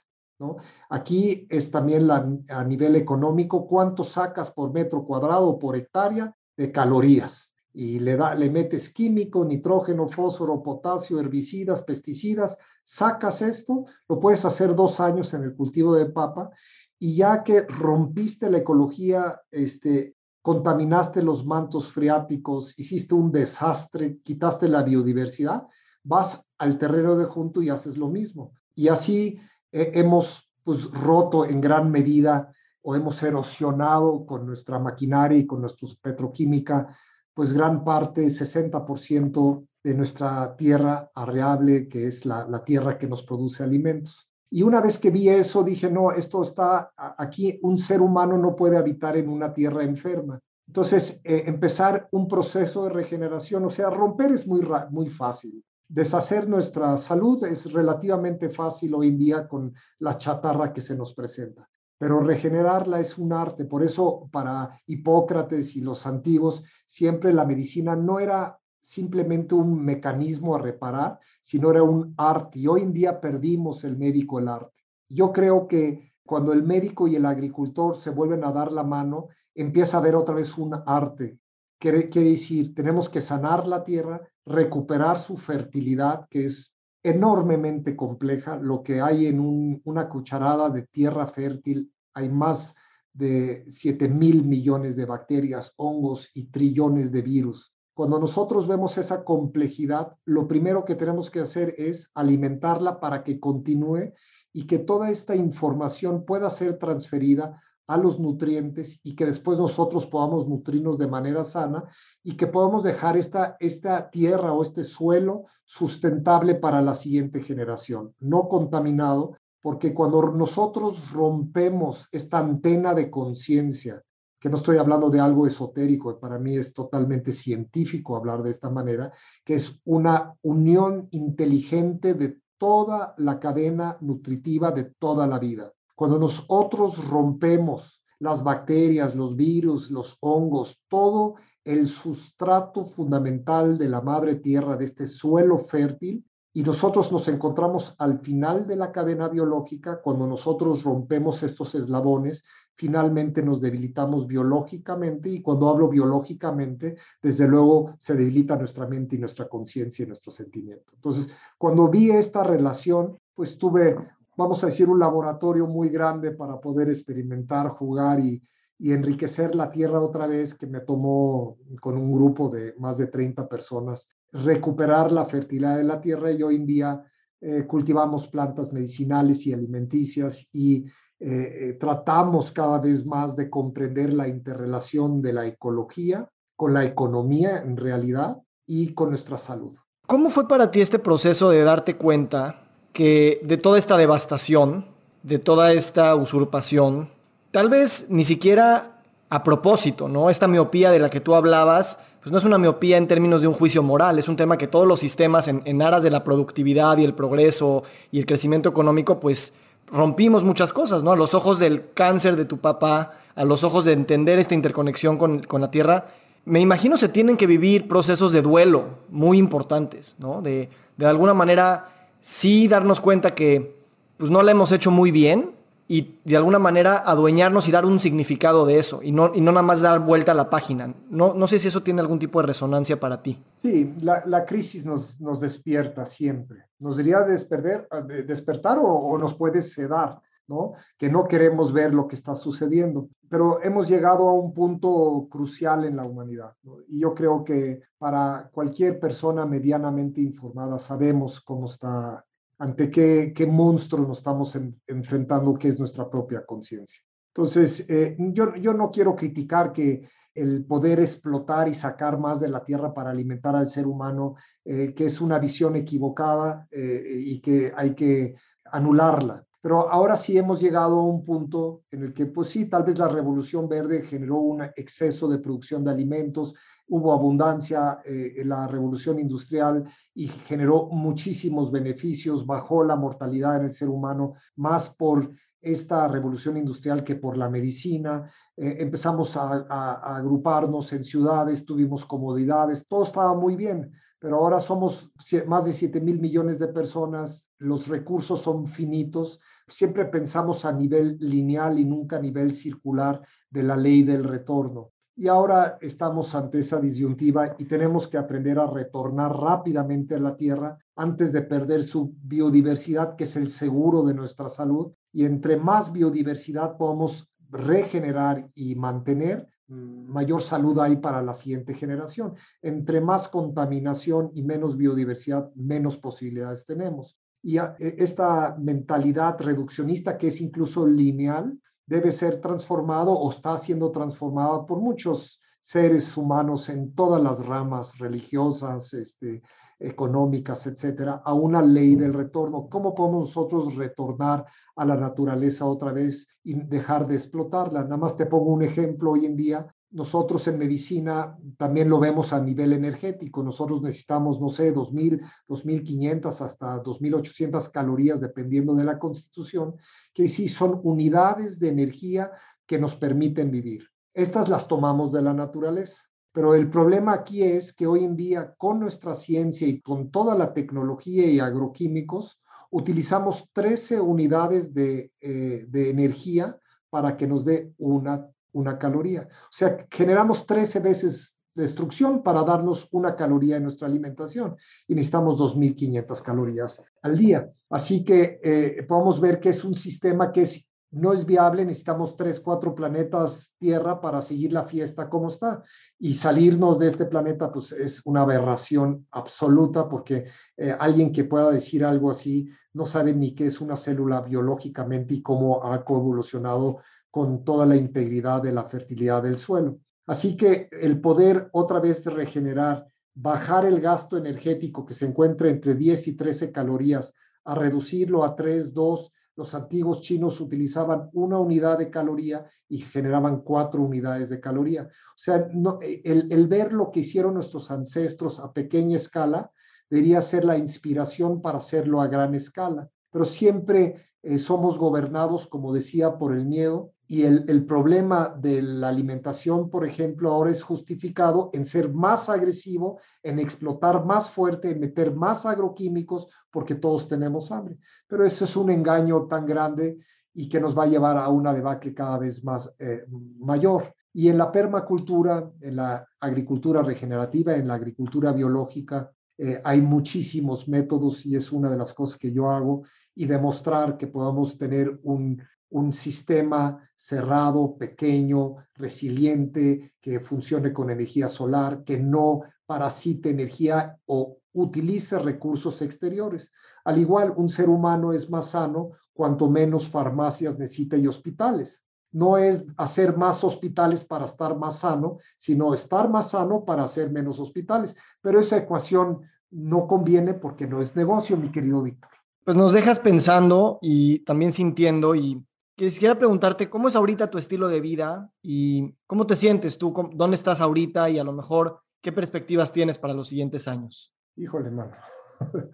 Aquí es también la, a nivel económico, cuánto sacas por metro cuadrado por hectárea de calorías. Y le, da, le metes químico, nitrógeno, fósforo, potasio, herbicidas, pesticidas, sacas esto, lo puedes hacer dos años en el cultivo de papa y ya que rompiste la ecología este, contaminaste los mantos freáticos, hiciste un desastre, quitaste la biodiversidad, vas al terreno de junto y haces lo mismo. Y así hemos pues, roto en gran medida o hemos erosionado con nuestra maquinaria y con nuestra petroquímica, pues gran parte, 60% de nuestra tierra arreable, que es la, la tierra que nos produce alimentos. Y una vez que vi eso, dije, no, esto está aquí, un ser humano no puede habitar en una tierra enferma. Entonces, eh, empezar un proceso de regeneración, o sea, romper es muy, muy fácil. Deshacer nuestra salud es relativamente fácil hoy en día con la chatarra que se nos presenta, pero regenerarla es un arte. Por eso, para Hipócrates y los antiguos, siempre la medicina no era simplemente un mecanismo a reparar, sino era un arte. Y hoy en día perdimos el médico el arte. Yo creo que cuando el médico y el agricultor se vuelven a dar la mano, empieza a haber otra vez un arte. Quiere, decir, tenemos que sanar la tierra, recuperar su fertilidad, que es enormemente compleja. Lo que hay en una cucharada de tierra fértil, hay más de 7 mil millones de bacterias, hongos y trillones de virus. Cuando nosotros vemos esa complejidad, lo primero que tenemos que hacer es alimentarla para que continúe y que toda esta información pueda ser transferida a los nutrientes y que después nosotros podamos nutrirnos de manera sana y que podamos dejar esta, esta tierra o este suelo sustentable para la siguiente generación, no contaminado, porque cuando nosotros rompemos esta antena de conciencia que no estoy hablando de algo esotérico, para mí es totalmente científico hablar de esta manera, que es una unión inteligente de toda la cadena nutritiva de toda la vida. Cuando nosotros rompemos las bacterias, los virus, los hongos, todo el sustrato fundamental de la madre tierra, de este suelo fértil, y nosotros nos encontramos al final de la cadena biológica, cuando nosotros rompemos estos eslabones, finalmente nos debilitamos biológicamente y cuando hablo biológicamente, desde luego se debilita nuestra mente y nuestra conciencia y nuestro sentimiento. Entonces, cuando vi esta relación, pues tuve, vamos a decir, un laboratorio muy grande para poder experimentar, jugar y, enriquecer la tierra otra vez, que me tomó con un grupo de más de 30 personas recuperar la fertilidad de la tierra y hoy en día eh, cultivamos plantas medicinales y alimenticias y eh, eh, tratamos cada vez más de comprender la interrelación de la ecología con la economía en realidad y con nuestra salud. ¿Cómo fue para ti este proceso de darte cuenta que de toda esta devastación, de toda esta usurpación, tal vez ni siquiera a propósito, ¿no? Esta miopía de la que tú hablabas, pues no es una miopía en términos de un juicio moral, es un tema que todos los sistemas en, aras de la productividad y el progreso y el crecimiento económico, pues rompimos muchas cosas, ¿no? A los ojos del cáncer de tu papá, a los ojos de entender esta interconexión con, la tierra, me imagino se tienen que vivir procesos de duelo muy importantes, ¿no? De, de alguna manera sí darnos cuenta que pues no la hemos hecho muy bien, y de alguna manera adueñarnos y dar un significado de eso y no, y no nada más dar vuelta a la página. No, no sé si eso tiene algún tipo de resonancia para ti. Sí, la, la crisis nos, nos despierta siempre. Nos diría despertar, despertar o, o, nos puede sedar, ¿no? Que no queremos ver lo que está sucediendo. Pero hemos llegado a un punto crucial en la humanidad. ¿no? Y yo creo que para cualquier persona medianamente informada sabemos cómo está ante qué, qué monstruo nos estamos enfrentando, que es nuestra propia conciencia. Entonces, eh, yo, yo no quiero criticar que el poder explotar y sacar más de la tierra para alimentar al ser humano, eh, que es una visión equivocada eh, y que hay que anularla. Pero ahora sí hemos llegado a un punto en el que, pues sí, tal vez la revolución verde generó un exceso de producción de alimentos, hubo abundancia eh, en la revolución industrial y generó muchísimos beneficios, bajó la mortalidad en el ser humano más por esta revolución industrial que por la medicina. Eh, empezamos a, a, agruparnos en ciudades, tuvimos comodidades, todo estaba muy bien, pero ahora somos más de 7 mil millones de personas, los recursos son finitos, siempre pensamos a nivel lineal y nunca a nivel circular de la ley del retorno. Y ahora estamos ante esa disyuntiva y tenemos que aprender a retornar rápidamente a la Tierra antes de perder su biodiversidad, que es el seguro de nuestra salud. Y entre más biodiversidad podamos regenerar y mantener, mayor salud hay para la siguiente generación. Entre más contaminación y menos biodiversidad, menos posibilidades tenemos. Y e, esta mentalidad reduccionista, que es incluso lineal, debe ser transformado o está siendo transformada por muchos seres humanos en todas las ramas religiosas, este, económicas, etcétera, a una ley del retorno. ¿Cómo podemos nosotros retornar a la naturaleza otra vez y dejar de explotarla? Nada más te pongo un ejemplo hoy en día. Nosotros en medicina también lo vemos a nivel energético. Nosotros necesitamos, no sé, 2.000, 2.500 hasta 2.800 calorías dependiendo de la constitución, que sí son unidades de energía que nos permiten vivir. Estas las tomamos de la naturaleza. Pero el problema aquí es que hoy en día con nuestra ciencia y con toda la tecnología y agroquímicos, utilizamos 13 unidades de, eh, de energía para que nos dé una una caloría. O sea, generamos 13 veces destrucción para darnos una caloría en nuestra alimentación y necesitamos 2.500 calorías al día. Así que eh, podemos ver que es un sistema que es, no es viable, necesitamos 3, 4 planetas Tierra para seguir la fiesta como está y salirnos de este planeta pues es una aberración absoluta porque eh, alguien que pueda decir algo así no sabe ni qué es una célula biológicamente y cómo ha coevolucionado con toda la integridad de la fertilidad del suelo. Así que el poder otra vez regenerar, bajar el gasto energético que se encuentra entre 10 y 13 calorías, a reducirlo a 3, 2, los antiguos chinos utilizaban una unidad de caloría y generaban cuatro unidades de caloría. O sea, el, el ver lo que hicieron nuestros ancestros a pequeña escala debería ser la inspiración para hacerlo a gran escala. Pero siempre eh, somos gobernados, como decía, por el miedo y el, el, problema de la alimentación, por ejemplo, ahora es justificado en ser más agresivo, en explotar más fuerte, en meter más agroquímicos, porque todos tenemos hambre. Pero eso es un engaño tan grande y que nos va a llevar a una debacle cada vez más eh, mayor. Y en la permacultura, en la agricultura regenerativa, en la agricultura biológica, eh, hay muchísimos métodos y es una de las cosas que yo hago y demostrar que podamos tener un, un sistema cerrado, pequeño, resiliente, que funcione con energía solar, que no parasite energía o utilice recursos exteriores. Al igual, un ser humano es más sano cuanto menos farmacias necesita y hospitales. No es hacer más hospitales para estar más sano, sino estar más sano para hacer menos hospitales. Pero esa ecuación no conviene porque no es negocio, mi querido Víctor. Pues nos dejas pensando y también sintiendo y quisiera preguntarte cómo es ahorita tu estilo de vida y cómo te sientes tú, dónde estás ahorita y a lo mejor qué perspectivas tienes para los siguientes años. Híjole, mano.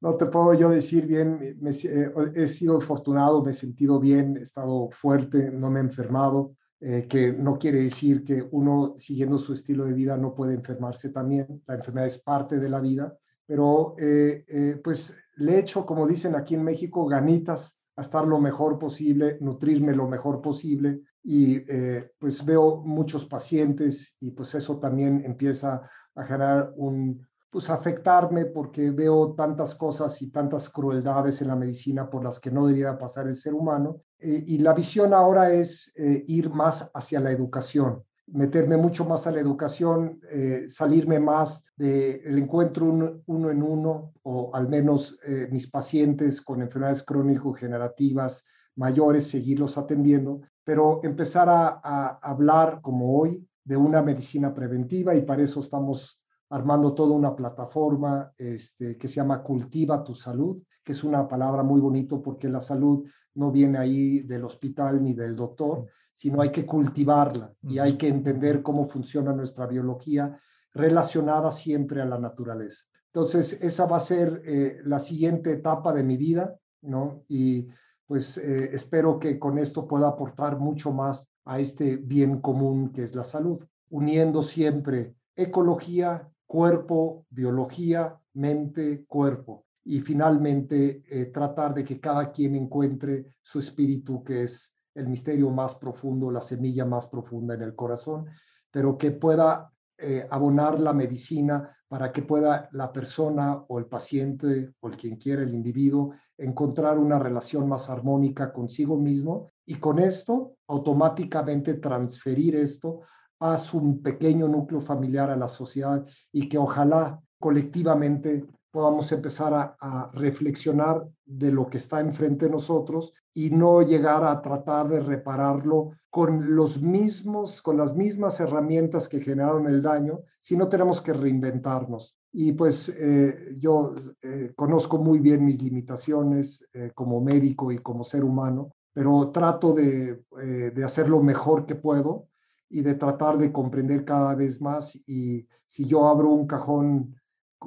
No te puedo yo decir bien, eh, he sido afortunado, me he sentido bien, he estado fuerte, no me he enfermado, eh, que no quiere decir que uno siguiendo su estilo de vida no puede enfermarse también. La enfermedad es parte de la vida, pero eh, pues le he hecho, como dicen aquí en México, ganitas a estar lo mejor posible, nutrirme lo mejor posible y pues veo muchos pacientes y pues eso también empieza a generar un, pues afectarme porque veo tantas cosas y tantas crueldades en la medicina por las que no debería pasar el ser humano. Eh, y la visión ahora es eh, ir más hacia la educación, meterme mucho más a la educación, eh, salirme más del encuentro uno, en uno, o al menos mis pacientes con enfermedades crónico-generativas mayores, seguirlos atendiendo, pero empezar a, a hablar como hoy de una medicina preventiva y para eso estamos armando toda una plataforma este, que se llama Cultiva tu Salud, que es una palabra muy bonito porque la salud no viene ahí del hospital ni del doctor, sino hay que cultivarla y hay que entender cómo funciona nuestra biología relacionada siempre a la naturaleza. Entonces, esa va a ser eh, la siguiente etapa de mi vida, ¿no? Y pues eh, espero que con esto pueda aportar mucho más a este bien común que es la salud, uniendo siempre ecología, cuerpo, biología, mente, cuerpo. Y finalmente, eh, tratar de que cada quien encuentre su espíritu, que es el misterio más profundo, la semilla más profunda en el corazón, pero que pueda eh, abonar la medicina para que pueda la persona o el paciente o el quien quiera, el individuo, encontrar una relación más armónica consigo mismo y con esto automáticamente transferir esto haz un pequeño núcleo familiar a la sociedad y que ojalá colectivamente podamos empezar a, reflexionar de lo que está enfrente de nosotros y no llegar a tratar de repararlo con los mismos, con las mismas herramientas que generaron el daño, sino tenemos que reinventarnos. Y pues eh, yo eh, conozco muy bien mis limitaciones eh, como médico y como ser humano, pero trato de, de hacer lo mejor que puedo y de tratar de comprender cada vez más. Y si yo abro un cajón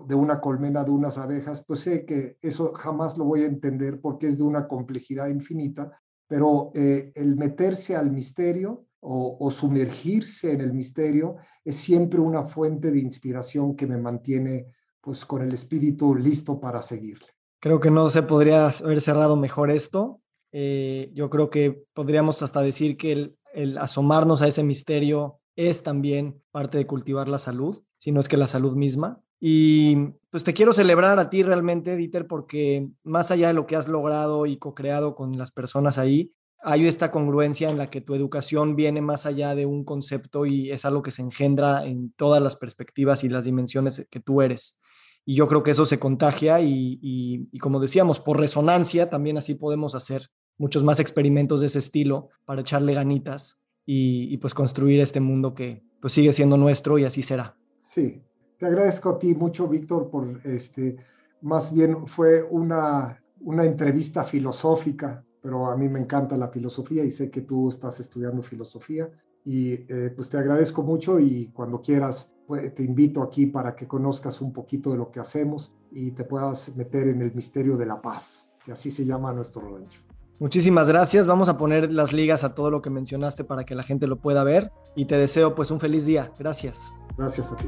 de una colmena de unas abejas, pues sé que eso jamás lo voy a entender porque es de una complejidad infinita, pero eh, el meterse al misterio o, sumergirse en el misterio es siempre una fuente de inspiración que me mantiene pues con el espíritu listo para seguirle. Creo que no se podría haber cerrado mejor esto. Eh, yo creo que podríamos hasta decir que el, el asomarnos a ese misterio es también parte de cultivar la salud, si no es que la salud misma. Y pues te quiero celebrar a ti realmente, Dieter, porque más allá de lo que has logrado y co-creado con las personas ahí, hay esta congruencia en la que tu educación viene más allá de un concepto y es algo que se engendra en todas las perspectivas y las dimensiones que tú eres. Y yo creo que eso se contagia y, y como decíamos, por resonancia también así podemos hacer muchos más experimentos de ese estilo para echarle ganitas y, pues construir este mundo que pues sigue siendo nuestro y así será. Sí, te agradezco a ti mucho, Víctor, por este, más bien fue una, una entrevista filosófica pero a mí me encanta la filosofía y sé que tú estás estudiando filosofía y eh, pues te agradezco mucho y cuando quieras pues, te invito aquí para que conozcas un poquito de lo que hacemos y te puedas meter en el misterio de la paz, que así se llama nuestro rancho. Muchísimas gracias. Vamos a poner las ligas a todo lo que mencionaste para que la gente lo pueda ver y te deseo pues un feliz día. Gracias. Gracias a ti.